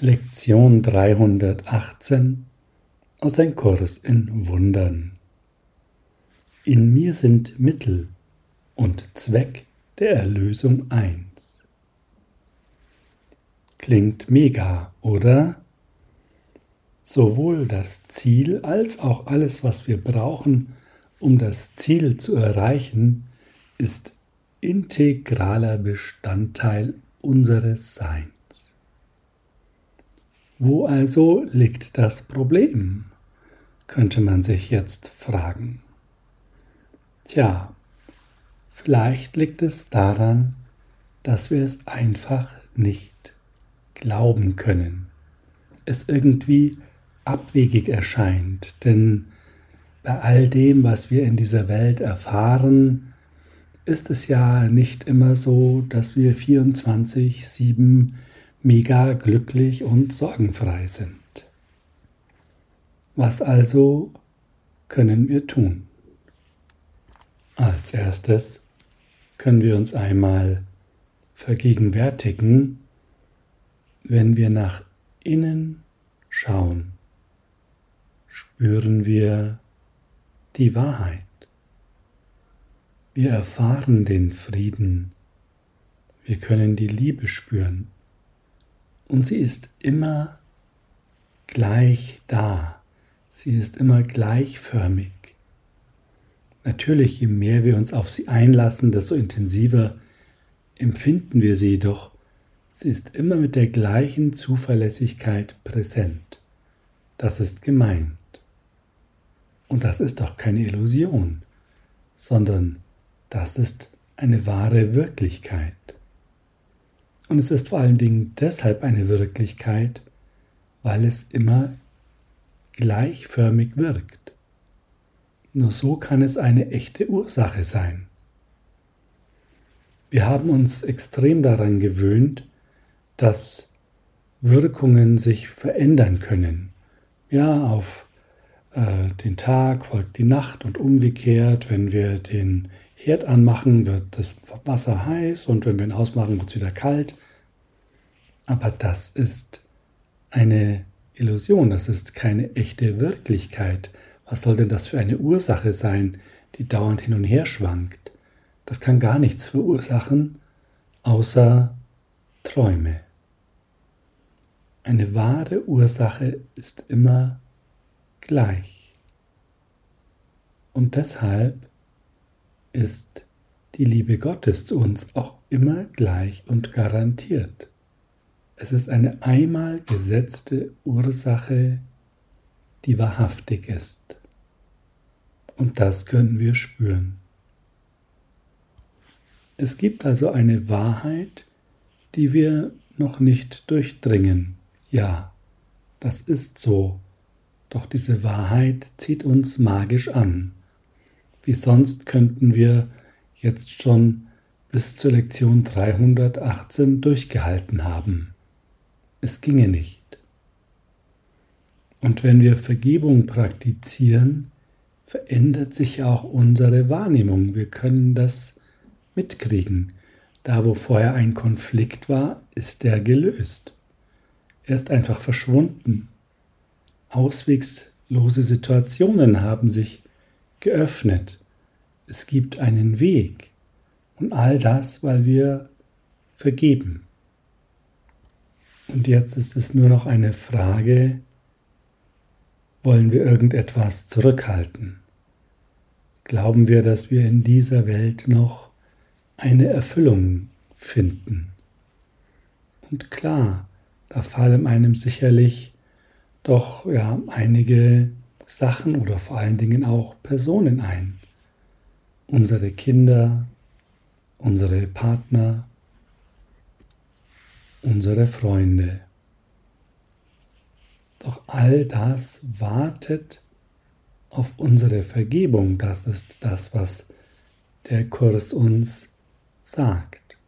Lektion 318 aus Ein Kurs in Wundern. In mir sind Mittel und Zweck der Erlösung eins. Klingt mega, oder? Sowohl das Ziel als auch alles, was wir brauchen, um das Ziel zu erreichen, ist integraler Bestandteil unseres Seins. Wo also liegt das Problem? könnte man sich jetzt fragen. Tja, vielleicht liegt es daran, dass wir es einfach nicht glauben können. Es irgendwie abwegig erscheint, denn bei all dem, was wir in dieser Welt erfahren, ist es ja nicht immer so, dass wir 24-7 mega glücklich und sorgenfrei sind. Was also können wir tun? Als erstes können wir uns einmal vergegenwärtigen, wenn wir nach innen schauen, spüren wir die Wahrheit. Wir erfahren den Frieden. Wir können die Liebe spüren und sie ist immer gleich da. Sie ist immer gleichförmig. Natürlich, je mehr wir uns auf sie einlassen, desto intensiver empfinden wir sie, doch sie ist immer mit der gleichen Zuverlässigkeit präsent. Das ist gemeint. Und das ist doch keine Illusion, sondern das ist eine wahre Wirklichkeit. Und es ist vor allen Dingen deshalb eine Wirklichkeit, weil es immer gleichförmig wirkt. Nur so kann es eine echte Ursache sein. Wir haben uns extrem daran gewöhnt, dass Wirkungen sich verändern können. Ja, auf äh, den Tag folgt die Nacht und umgekehrt, wenn wir den Herd anmachen, wird das Wasser heiß und wenn wir ihn ausmachen, wird es wieder kalt. Aber das ist eine Illusion, das ist keine echte Wirklichkeit. Was soll denn das für eine Ursache sein, die dauernd hin und her schwankt? Das kann gar nichts verursachen, außer Träume. Eine wahre Ursache ist immer gleich. Und deshalb ist die Liebe Gottes zu uns auch immer gleich und garantiert. Es ist eine einmal gesetzte Ursache, die wahrhaftig ist. Und das können wir spüren. Es gibt also eine Wahrheit, die wir noch nicht durchdringen. Ja, das ist so. Doch diese Wahrheit zieht uns magisch an. Wie sonst könnten wir jetzt schon bis zur Lektion 318 durchgehalten haben. Es ginge nicht. Und wenn wir Vergebung praktizieren, verändert sich auch unsere Wahrnehmung. Wir können das mitkriegen. Da, wo vorher ein Konflikt war, ist der gelöst. Er ist einfach verschwunden. Auswegslose Situationen haben sich geöffnet. Es gibt einen Weg. Und all das, weil wir vergeben. Und jetzt ist es nur noch eine Frage, wollen wir irgendetwas zurückhalten? Glauben wir, dass wir in dieser Welt noch eine Erfüllung finden? Und klar, da fallen einem sicherlich doch ja einige Sachen oder vor allen Dingen auch Personen ein. Unsere Kinder, unsere Partner, unsere Freunde. Doch all das wartet auf unsere Vergebung. Das ist das, was der Kurs uns sagt.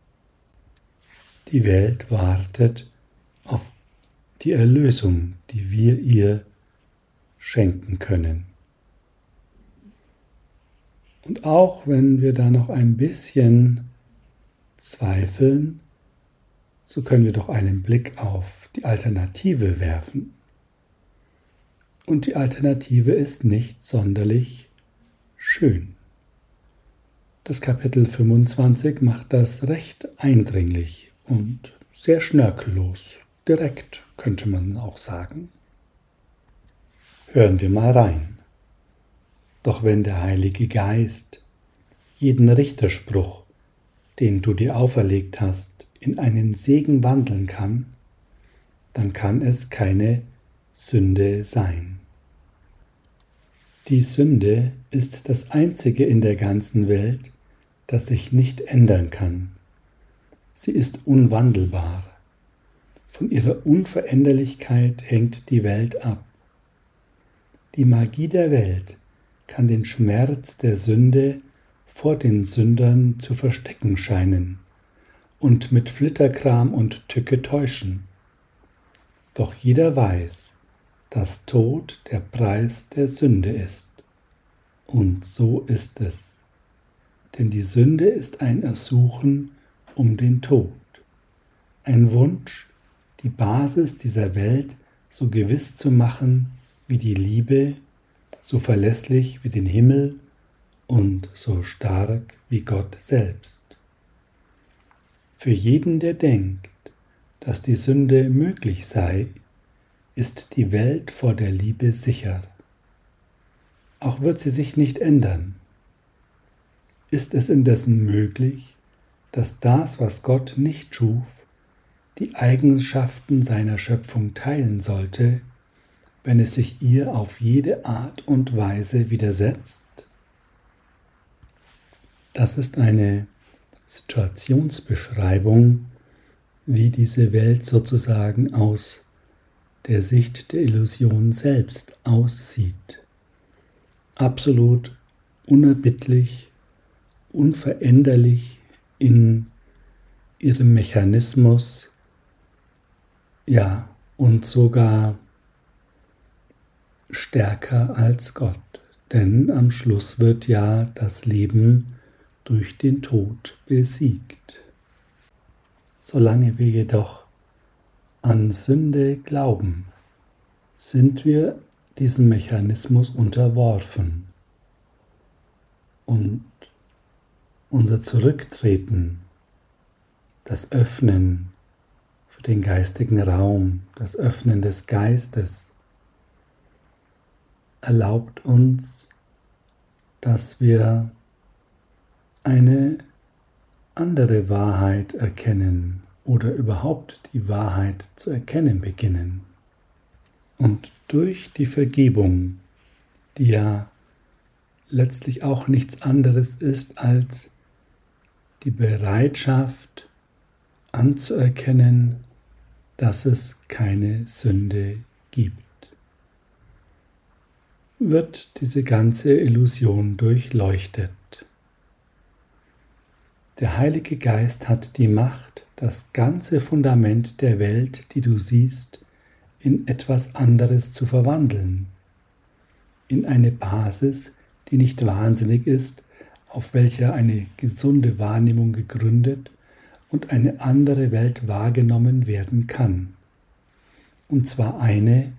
Die Welt wartet auf die Erlösung, die wir ihr schenken können. Und auch wenn wir da noch ein bisschen zweifeln, so können wir doch einen Blick auf die Alternative werfen. Und die Alternative ist nicht sonderlich schön. Das Kapitel 25 macht das recht eindringlich und sehr schnörkellos, direkt könnte man auch sagen. Hören wir mal rein. Doch wenn der Heilige Geist jeden Richterspruch, den du dir auferlegt hast, in einen Segen wandeln kann, dann kann es keine Sünde sein. Die Sünde ist das Einzige in der ganzen Welt, das sich nicht ändern kann. Sie ist unwandelbar. Von ihrer Unveränderlichkeit hängt die Welt ab. Die Magie der Welt kann den Schmerz der Sünde vor den Sündern zu verstecken scheinen und mit Flitterkram und Tücke täuschen. Doch jeder weiß, dass Tod der Preis der Sünde ist. Und so ist es. Denn die Sünde ist ein Ersuchen um den Tod, ein Wunsch, die Basis dieser Welt so gewiss zu machen wie die Liebe, so verlässlich wie den Himmel und so stark wie Gott selbst. Für jeden, der denkt, dass die Sünde möglich sei, ist die Welt vor der Liebe sicher. Auch wird sie sich nicht ändern. Ist es indessen möglich, dass das, was Gott nicht schuf, die Eigenschaften seiner Schöpfung teilen sollte, wenn es sich ihr auf jede Art und Weise widersetzt? Das ist eine Situationsbeschreibung, wie diese Welt sozusagen aus der Sicht der Illusion selbst aussieht. Absolut unerbittlich, unveränderlich in ihrem Mechanismus, ja, und sogar stärker als Gott. Denn am Schluss wird ja das Leben durch den Tod besiegt. Solange wir jedoch an Sünde glauben, sind wir diesem Mechanismus unterworfen. Und unser Zurücktreten, das Öffnen für den geistigen Raum, das Öffnen des Geistes, erlaubt uns, dass wir eine andere Wahrheit erkennen oder überhaupt die Wahrheit zu erkennen beginnen. Und durch die Vergebung, die ja letztlich auch nichts anderes ist als die Bereitschaft anzuerkennen, dass es keine Sünde gibt wird diese ganze Illusion durchleuchtet. Der Heilige Geist hat die Macht, das ganze Fundament der Welt, die du siehst, in etwas anderes zu verwandeln, in eine Basis, die nicht wahnsinnig ist, auf welcher eine gesunde Wahrnehmung gegründet und eine andere Welt wahrgenommen werden kann. Und zwar eine,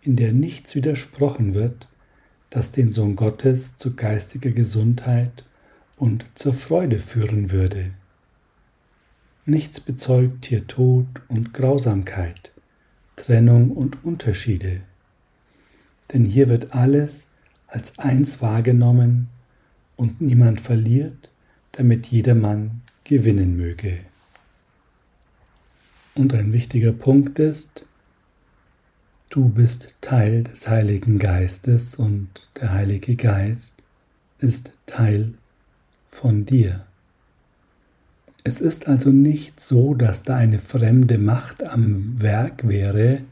in der nichts widersprochen wird, das den Sohn Gottes zu geistiger Gesundheit und zur Freude führen würde. Nichts bezeugt hier Tod und Grausamkeit, Trennung und Unterschiede, denn hier wird alles als eins wahrgenommen und niemand verliert, damit jedermann gewinnen möge. Und ein wichtiger Punkt ist, Du bist Teil des Heiligen Geistes und der Heilige Geist ist Teil von dir. Es ist also nicht so, dass da eine fremde Macht am Werk wäre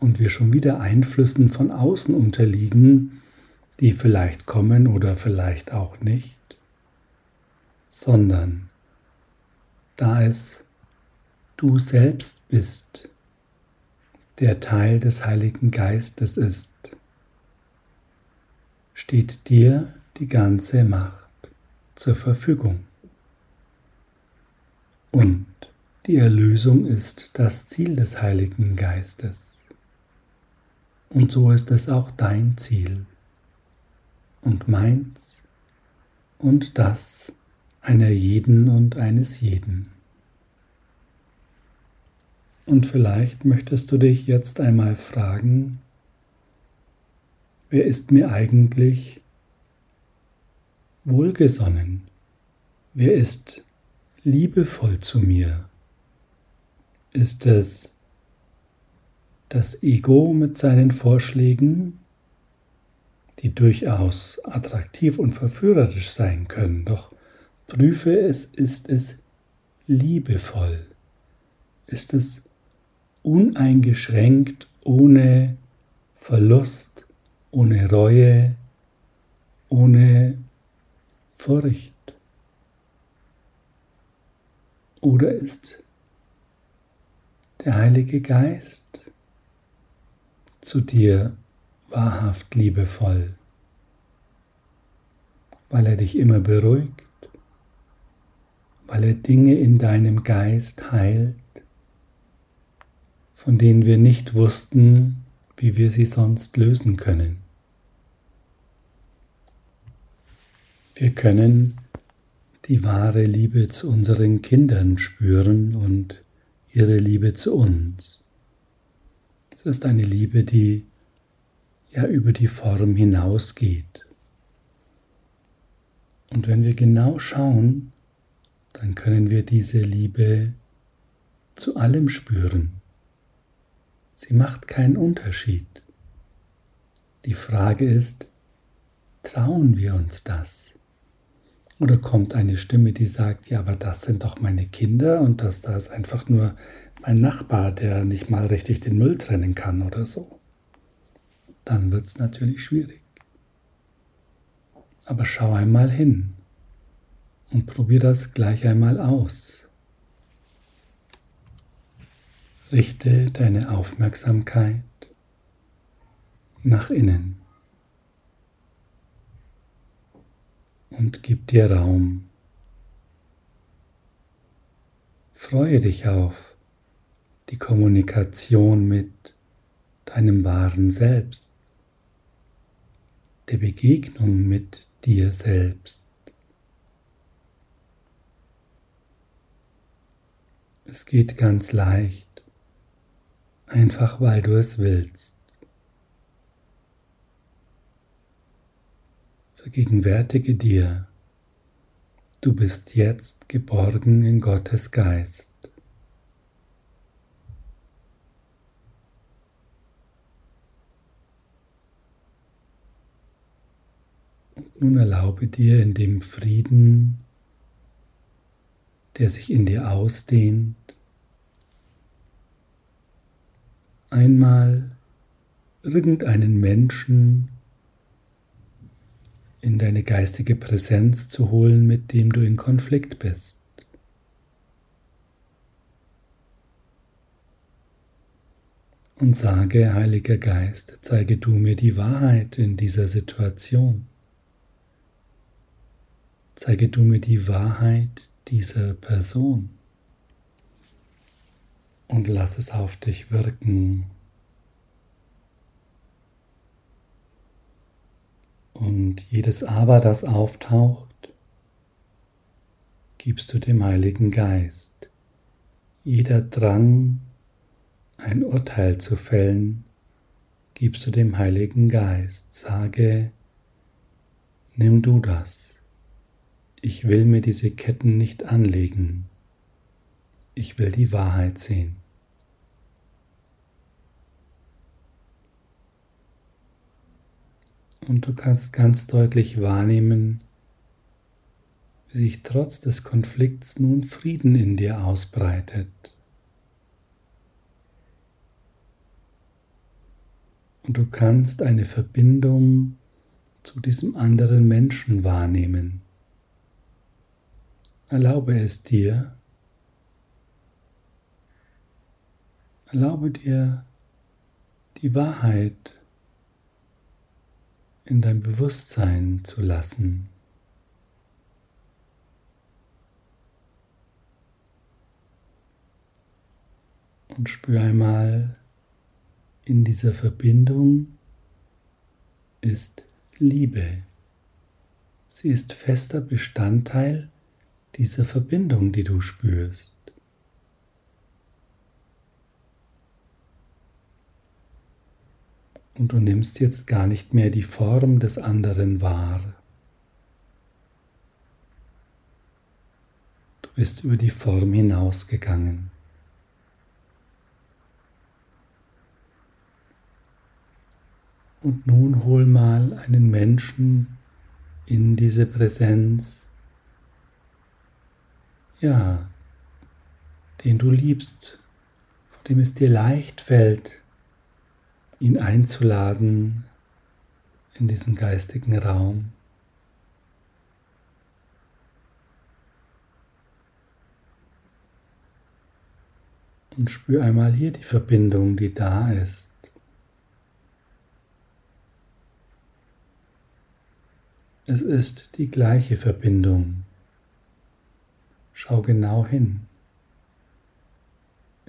und wir schon wieder Einflüssen von außen unterliegen, die vielleicht kommen oder vielleicht auch nicht, sondern da es du selbst bist, der Teil des Heiligen Geistes ist, steht dir die ganze Macht zur Verfügung. Und Die Erlösung ist das Ziel des Heiligen Geistes. Und so ist es auch dein Ziel und meins und das einer jeden und eines jeden. Und vielleicht möchtest du dich jetzt einmal fragen, wer ist mir eigentlich wohlgesonnen? Wer ist liebevoll zu mir? Ist es das Ego mit seinen Vorschlägen, die durchaus attraktiv und verführerisch sein können, doch prüfe es, ist es liebevoll? Ist es uneingeschränkt, ohne Verlust, ohne Reue, ohne Furcht? Oder ist der Heilige Geist zu dir wahrhaft liebevoll, weil er dich immer beruhigt, weil er Dinge in deinem Geist heilt, von denen wir nicht wussten, wie wir sie sonst lösen können. Wir können die wahre Liebe zu unseren Kindern spüren und ihre Liebe zu uns. Es ist eine Liebe, die ja über die Form hinausgeht. Und wenn wir genau schauen, dann können wir diese Liebe zu allem spüren. Sie macht keinen Unterschied. Die Frage ist, trauen wir uns das? Oder kommt eine Stimme, die sagt, ja, aber das sind doch meine Kinder und das da ist einfach nur mein Nachbar, der nicht mal richtig den Müll trennen kann oder so. Dann wird es natürlich schwierig. Aber schau einmal hin und probier das gleich einmal aus. Richte deine Aufmerksamkeit nach innen. und gib dir Raum. Freue dich auf die Kommunikation mit deinem wahren Selbst, der Begegnung mit dir selbst. Es geht ganz leicht, einfach weil du es willst. Vergegenwärtige dir, du bist jetzt geborgen in Gottes Geist. Und nun erlaube dir in dem Frieden, der sich in dir ausdehnt, einmal irgendeinen Menschen in deine geistige Präsenz zu holen, mit dem du in Konflikt bist. Und sage, Heiliger Geist, zeige du mir die Wahrheit in dieser Situation. Zeige du mir die Wahrheit dieser Person. Und lass es auf dich wirken. Und jedes Aber, das auftaucht, gibst du dem Heiligen Geist. Jeder Drang, ein Urteil zu fällen, gibst du dem Heiligen Geist. Sage, nimm du das. Ich will mir diese Ketten nicht anlegen. Ich will die Wahrheit sehen. Und du kannst ganz deutlich wahrnehmen, wie sich trotz des Konflikts nun Frieden in dir ausbreitet. Und du kannst eine Verbindung zu diesem anderen Menschen wahrnehmen. Erlaube es dir. Erlaube dir die Wahrheit in dein Bewusstsein zu lassen. Und spür einmal, in dieser Verbindung ist Liebe. Sie ist fester Bestandteil dieser Verbindung, die du spürst. Und du nimmst jetzt gar nicht mehr die Form des anderen wahr. Du bist über die Form hinausgegangen. Und nun hol mal einen Menschen in diese Präsenz, ja, den du liebst, vor dem es dir leicht fällt, ihn einzuladen in diesen geistigen Raum. Und spür einmal hier die Verbindung, die da ist. Es ist die gleiche Verbindung. Schau genau hin.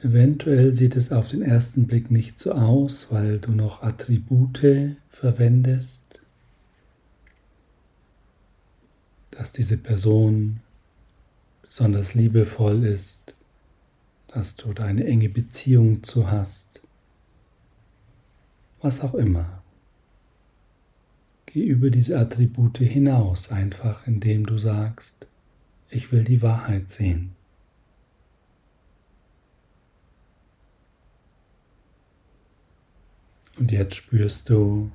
Eventuell sieht es auf den ersten Blick nicht so aus, weil du noch Attribute verwendest, dass diese Person besonders liebevoll ist, dass du da eine enge Beziehung zu hast, was auch immer. Geh über diese Attribute hinaus, einfach indem du sagst, ich will die Wahrheit sehen. Und jetzt spürst du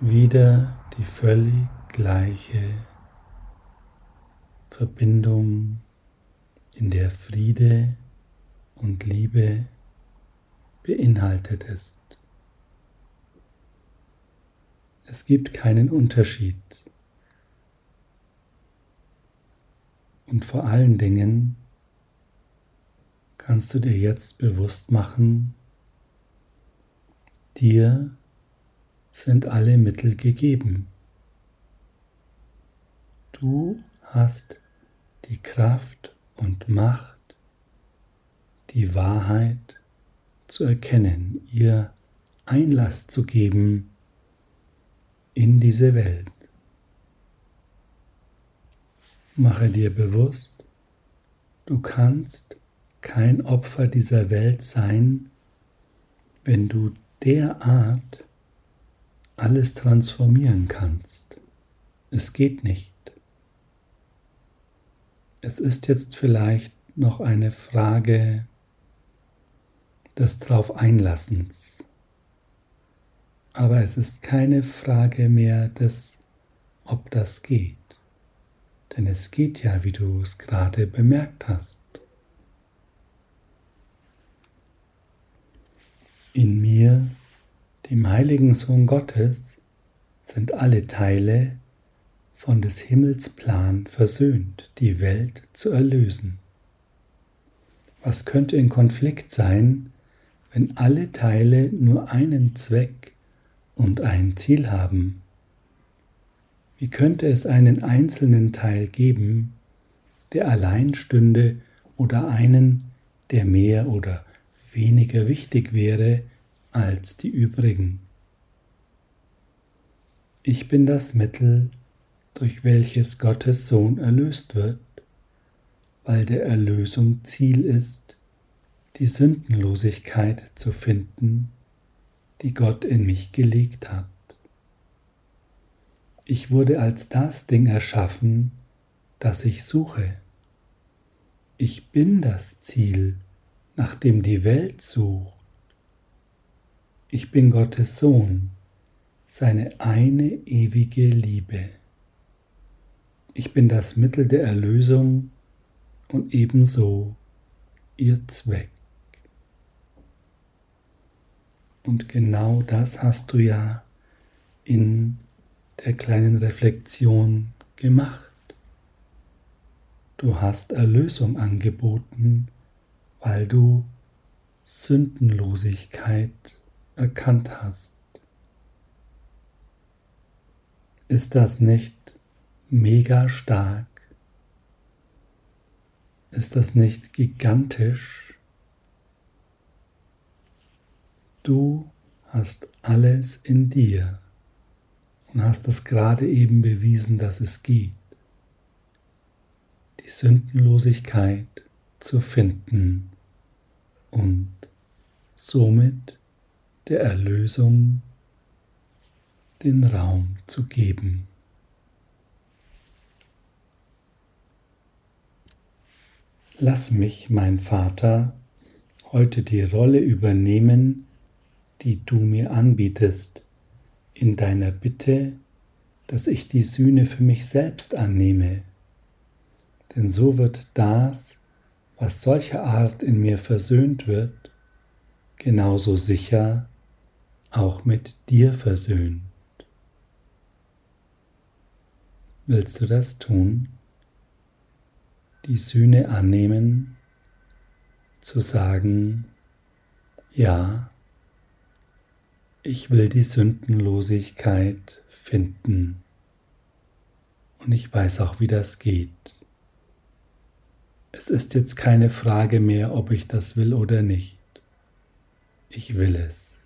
wieder die völlig gleiche Verbindung, in der Friede und Liebe beinhaltet ist. Es gibt keinen Unterschied. Und vor allen Dingen kannst du dir jetzt bewusst machen, dir sind alle Mittel gegeben. Du hast die Kraft und Macht, die Wahrheit zu erkennen, ihr Einlass zu geben in diese Welt. Mache dir bewusst, du kannst kein Opfer dieser Welt sein, wenn du derart alles transformieren kannst. Es geht nicht. Es ist jetzt vielleicht noch eine Frage des Drauf Einlassens. Aber es ist keine Frage mehr des, ob das geht. Denn es geht ja, wie du es gerade bemerkt hast. In mir, dem heiligen Sohn Gottes, sind alle Teile von des Himmels Plan versöhnt, die Welt zu erlösen. Was könnte in Konflikt sein, wenn alle Teile nur einen Zweck und ein Ziel haben. Wie könnte es einen einzelnen Teil geben, der allein stünde oder einen, der mehr oder weniger wichtig wäre als die übrigen? Ich bin das Mittel, durch welches Gottes Sohn erlöst wird, weil der Erlösung Ziel ist, die Sündenlosigkeit zu finden die Gott in mich gelegt hat. Ich wurde als das Ding erschaffen, das ich suche. Ich bin das Ziel, nach dem die Welt sucht. Ich bin Gottes Sohn, seine eine ewige Liebe. Ich bin das Mittel der Erlösung und ebenso ihr Zweck. Und genau das hast du ja in der kleinen Reflexion gemacht. Du hast Erlösung angeboten, weil du Sündenlosigkeit erkannt hast. Ist das nicht mega stark? Ist das nicht gigantisch? Du hast alles in dir und hast es gerade eben bewiesen, dass es geht. Die Sündenlosigkeit zu finden und somit der Erlösung den Raum zu geben. Lass mich, mein Vater, heute die Rolle übernehmen, die du mir anbietest, in deiner Bitte, dass ich die Sühne für mich selbst annehme. Denn so wird das, was solcher Art in mir versöhnt wird, genauso sicher auch mit dir versöhnt. Willst du das tun? Die Sühne annehmen, zu sagen, ja, ich will die Sündenlosigkeit finden. Und ich weiß auch, wie das geht. Es ist jetzt keine Frage mehr, ob ich das will oder nicht. Ich will es.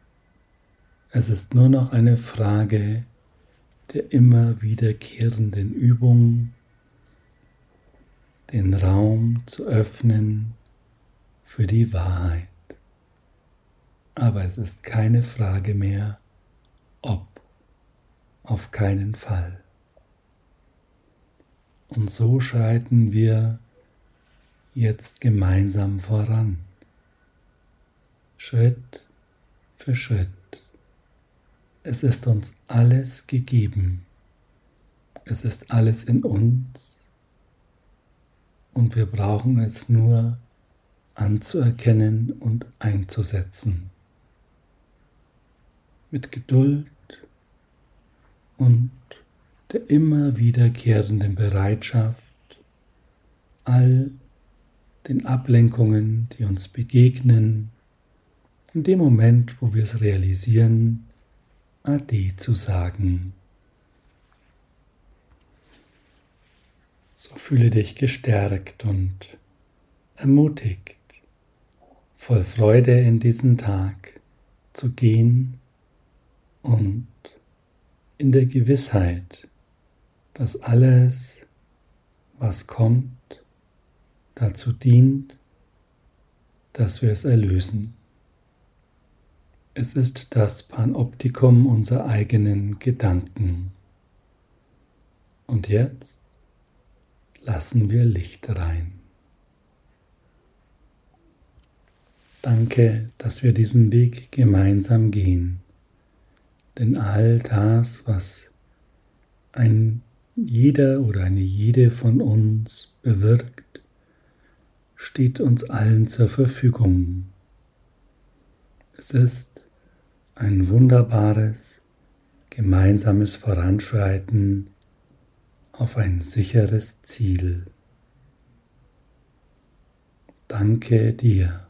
Es ist nur noch eine Frage der immer wiederkehrenden Übung, den Raum zu öffnen für die Wahrheit. Aber es ist keine Frage mehr, ob, auf keinen Fall. Und so schreiten wir jetzt gemeinsam voran, Schritt für Schritt. Es ist uns alles gegeben. Es ist alles in uns und wir brauchen es nur anzuerkennen und einzusetzen. Mit Geduld und der immer wiederkehrenden Bereitschaft, all den Ablenkungen, die uns begegnen, in dem Moment, wo wir es realisieren, Ade zu sagen. So fühle dich gestärkt und ermutigt, voll Freude in diesen Tag zu gehen und in der Gewissheit, dass alles, was kommt, dazu dient, dass wir es erlösen. Es ist das Panoptikum unserer eigenen Gedanken. Und jetzt lassen wir Licht rein. Danke, dass wir diesen Weg gemeinsam gehen, denn all das, was ein jeder oder eine jede von uns bewirkt, steht uns allen zur Verfügung. Es ist ein wunderbares, gemeinsames Voranschreiten auf ein sicheres Ziel. Danke dir.